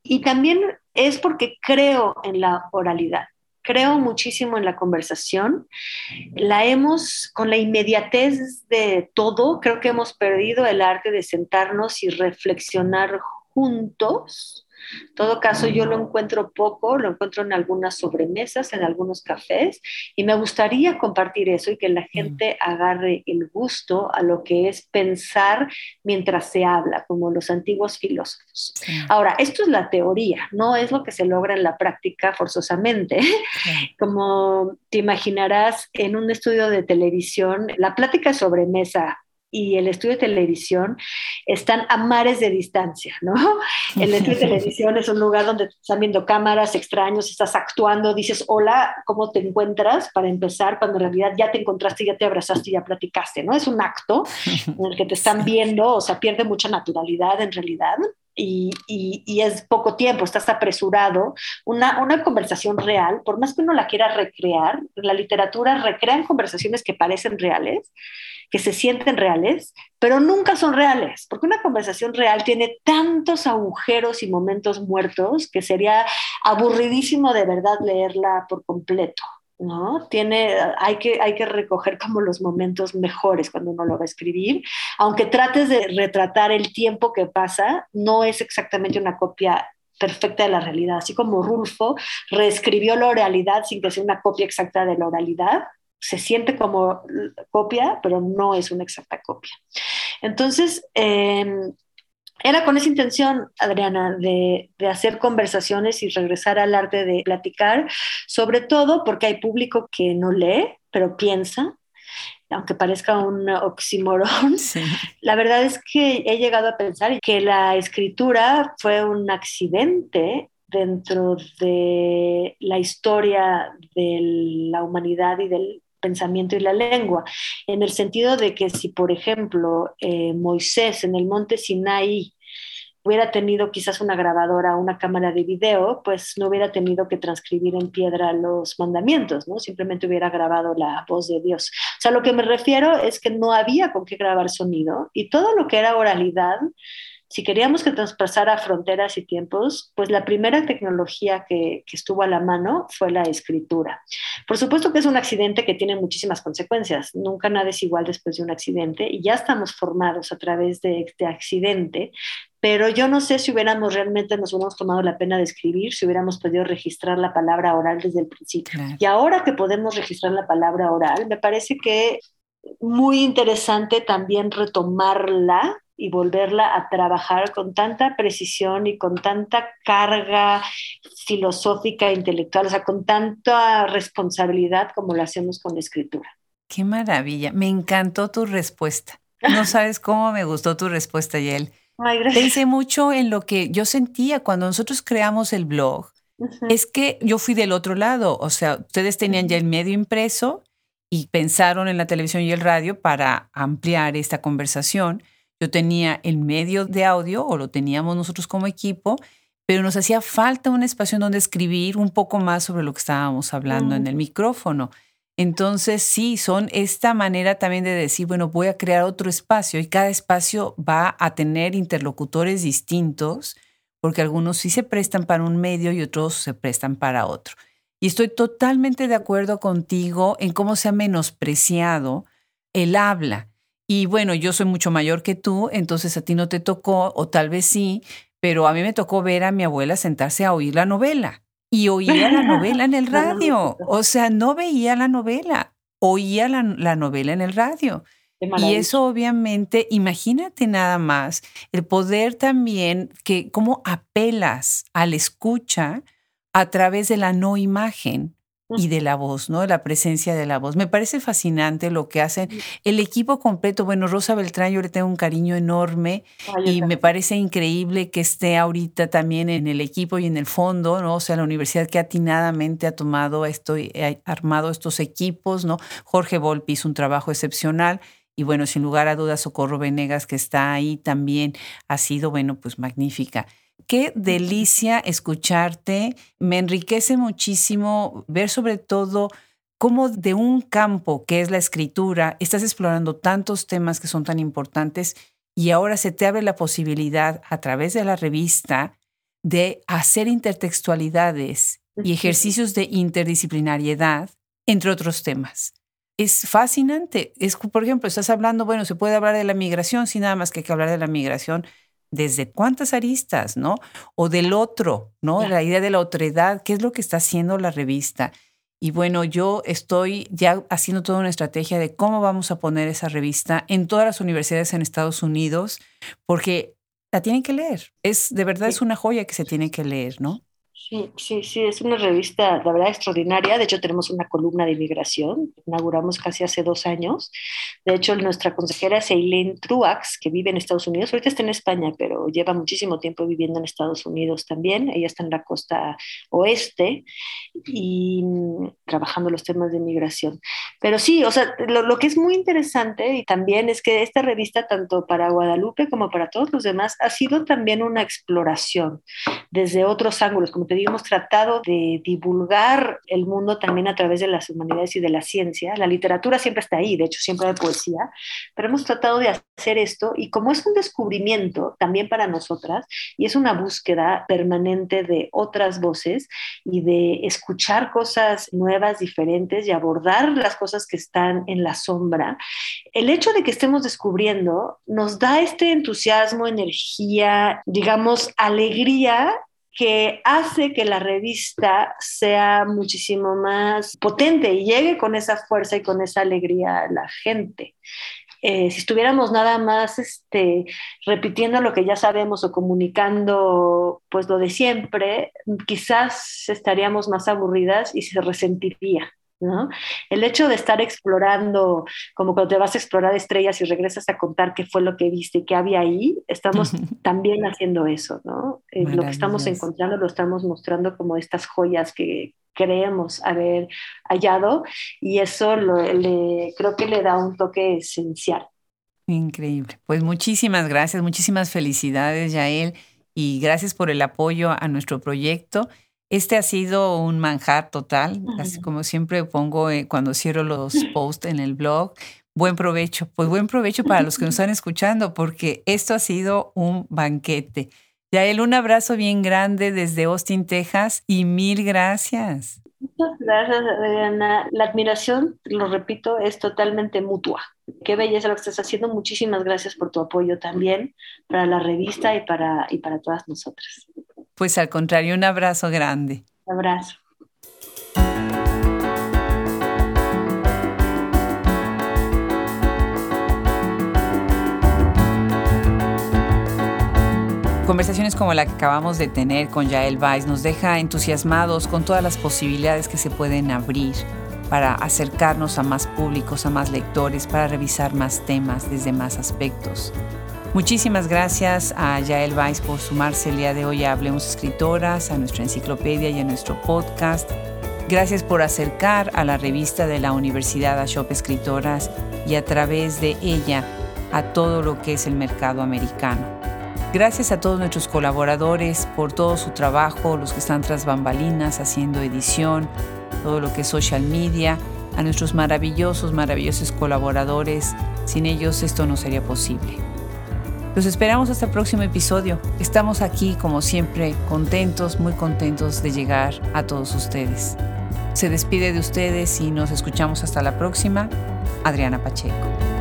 Y también es porque creo en la oralidad creo muchísimo en la conversación. La hemos, con la inmediatez de todo, creo que hemos perdido el arte de sentarnos y reflexionar juntos en todo caso, yo lo encuentro poco, lo encuentro en algunas sobremesas, en algunos cafés, y me gustaría compartir eso y que la gente agarre el gusto a lo que es pensar mientras se habla, como los antiguos filósofos. Sí. Ahora, esto es la teoría, no es lo que se logra en la práctica forzosamente. Sí. [LAUGHS] Como te imaginarás en un estudio de televisión, la plática sobremesa y el estudio de televisión están a mares de distancia, ¿no? El estudio de [LAUGHS] televisión es un lugar donde están viendo cámaras, extraños, estás actuando, dices, hola, ¿cómo te encuentras? Para empezar, cuando en realidad ya te encontraste, ya te abrazaste, ya platicaste, ¿no? Es un acto en el que te están viendo, o sea, pierde mucha naturalidad en realidad. y, es poco tiempo, estás apresurado, una, una conversación real, por más que uno la quiera recrear, la literatura recrea conversaciones que parecen reales, que se sienten reales, pero nunca son reales, porque una conversación real tiene tantos agujeros y momentos muertos que sería aburridísimo de verdad leerla por completo. ¿no? Tiene, hay que, hay que recoger como los momentos mejores cuando uno lo va a escribir. Aunque trates de retratar el tiempo que pasa, no es exactamente una copia perfecta de la realidad. Así como Rulfo reescribió la oralidad sin que sea una copia exacta de la oralidad, se siente como copia, pero no es una exacta copia. Entonces, em, era con esa intención, Adriana, de, hacer conversaciones y regresar al arte de platicar, sobre todo porque hay público que no lee, pero piensa, aunque parezca un oxímoron. La verdad es que he llegado a pensar que la escritura fue un accidente dentro de la historia de la humanidad y del pensamiento y la lengua, en el sentido de que si, por ejemplo, eh, Moisés en el monte Sinaí hubiera tenido quizás una grabadora, una cámara de video, pues no hubiera tenido que transcribir en piedra los mandamientos, ¿no? Simplemente hubiera grabado la voz de Dios. O sea, lo que me refiero es que no había con qué grabar sonido y todo lo que era oralidad si queríamos que traspasara fronteras y tiempos, pues la primera tecnología que, estuvo a la mano fue la escritura. Por supuesto que es un accidente que tiene muchísimas consecuencias. Nunca nada es igual después de un accidente y ya estamos formados a través de este accidente, pero yo no sé si hubiéramos realmente nos hubiéramos tomado la pena de escribir, si hubiéramos podido registrar la palabra oral desde el principio. Y ahora que podemos registrar la palabra oral, me parece que muy interesante también retomarla y volverla a trabajar con tanta precisión y con tanta carga filosófica e intelectual, o sea, con tanta responsabilidad como lo hacemos con la escritura. Qué maravilla, me encantó tu respuesta. No sabes cómo me gustó tu respuesta, Yael. Pensé mucho en lo que yo sentía cuando nosotros creamos el blog. Es que yo fui del otro lado, o sea, ustedes tenían ya el medio impreso y pensaron en la televisión y el radio para ampliar esta conversación. Yo tenía el medio de audio o lo teníamos nosotros como equipo, pero nos hacía falta un espacio en donde escribir un poco más sobre lo que estábamos hablando en el micrófono. Entonces, sí, son esta manera también de decir, bueno, voy a crear otro espacio y cada espacio va a tener interlocutores distintos, porque algunos sí se prestan para un medio y otros se prestan para otro. Y estoy totalmente de acuerdo contigo en cómo se ha menospreciado el habla. Y bueno, yo soy mucho mayor que tú, entonces a ti no te tocó, o tal vez sí, pero a mí me tocó ver a mi abuela sentarse a oír la novela. Y oía la novela en el [LAUGHS] radio. O sea, no veía la novela, oía la, novela en el radio. Y eso obviamente, imagínate nada más, el poder también que cómo apelas a la escucha a través de la no imagen y de la voz, ¿no? La presencia de la voz. Me parece fascinante lo que hacen el equipo completo. Bueno, Rosa Beltrán, yo le tengo un cariño enorme y me parece increíble que esté ahorita también en el equipo y en el fondo, ¿no? O sea, la universidad que atinadamente ha tomado esto, ha armado estos equipos, ¿no? Jorge Volpi hizo un trabajo excepcional. Y bueno, sin lugar a dudas, Socorro Venegas, que está ahí también, ha sido, bueno, pues magnífica. Qué delicia escucharte. Me enriquece muchísimo ver sobre todo cómo de un campo que es la escritura estás explorando tantos temas que son tan importantes y ahora se te abre la posibilidad a través de la revista de hacer intertextualidades y ejercicios de interdisciplinariedad, entre otros temas. Es fascinante. Es, por ejemplo, estás hablando, bueno, se puede hablar de la migración, sin nada más que, que hablar de la migración desde cuántas aristas, ¿no? O del otro, ¿no? La idea de la otredad, ¿qué es lo que está haciendo la revista? Y bueno, yo estoy ya haciendo toda una estrategia de cómo vamos a poner esa revista en todas las universidades en Estados Unidos, porque la tienen que leer. Es de verdad es una joya que se tiene que leer, ¿no? Sí, sí, sí, es una revista, la verdad, extraordinaria. De hecho, tenemos una columna de inmigración, inauguramos casi hace dos años. De hecho, nuestra consejera es Eileen Truax, que vive en Estados Unidos. Ahorita está en España, pero lleva muchísimo tiempo viviendo en Estados Unidos también. Ella está en la costa oeste y mm, trabajando los temas de inmigración. Pero sí, o sea, lo, lo que es muy interesante y también es que esta revista, tanto para Guadalupe como para todos los demás, ha sido también una exploración desde otros ángulos, como te hemos tratado de divulgar el mundo también a través de las humanidades y de la ciencia. La literatura siempre está ahí, de hecho siempre hay poesía, pero hemos tratado de hacer esto y como es un descubrimiento también para nosotras y es una búsqueda permanente de otras voces y de escuchar cosas nuevas, diferentes y abordar las cosas que están en la sombra, el hecho de que estemos descubriendo nos da este entusiasmo, energía, digamos, alegría que hace que la revista sea muchísimo más potente y llegue con esa fuerza y con esa alegría a la gente. Eh, si estuviéramos nada más este, repitiendo lo que ya sabemos o comunicando pues lo de siempre, quizás estaríamos más aburridas y se resentiría. El hecho de estar explorando, como cuando te vas a explorar estrellas y regresas a contar qué fue lo que viste y qué había ahí, estamos también haciendo eso, ¿no? Eh, lo que estamos encontrando lo estamos mostrando como estas joyas que creemos haber hallado y eso le, creo que le da un toque esencial. Increíble. Pues muchísimas gracias, muchísimas felicidades, Yael, y gracias por el apoyo a nuestro proyecto. Este ha sido un manjar total, así como siempre pongo eh, cuando cierro los posts en el blog. Buen provecho, pues buen provecho para los que nos [LAUGHS] están escuchando, porque esto ha sido un banquete. Yael, un abrazo bien grande desde Austin, Texas, y mil gracias. Muchas gracias, Adriana. La admiración, lo repito, es totalmente mutua. Qué belleza lo que estás haciendo. Muchísimas gracias por tu apoyo también para la revista y para, y para todas nosotras. Pues al contrario, un abrazo grande. Un abrazo. Conversaciones como la que acabamos de tener con Yael Weiss nos deja entusiasmados con todas las posibilidades que se pueden abrir para acercarnos a más públicos, a más lectores, para revisar más temas desde más aspectos. Muchísimas gracias a Yael Weiss por sumarse el día de hoy a Hablemos Escritoras, a nuestra enciclopedia y a nuestro podcast. Gracias por acercar a la revista de la Universidad a Shop Escritoras y a través de ella a todo lo que es el mercado americano. Gracias a todos nuestros colaboradores por todo su trabajo, los que están tras bambalinas haciendo edición, todo lo que es social media, a nuestros maravillosos, maravillosos colaboradores. Sin ellos esto no sería posible. Los esperamos hasta el próximo episodio. Estamos aquí, como siempre, contentos, muy contentos de llegar a todos ustedes. Se despide de ustedes y nos escuchamos hasta la próxima. Adriana Pacheco.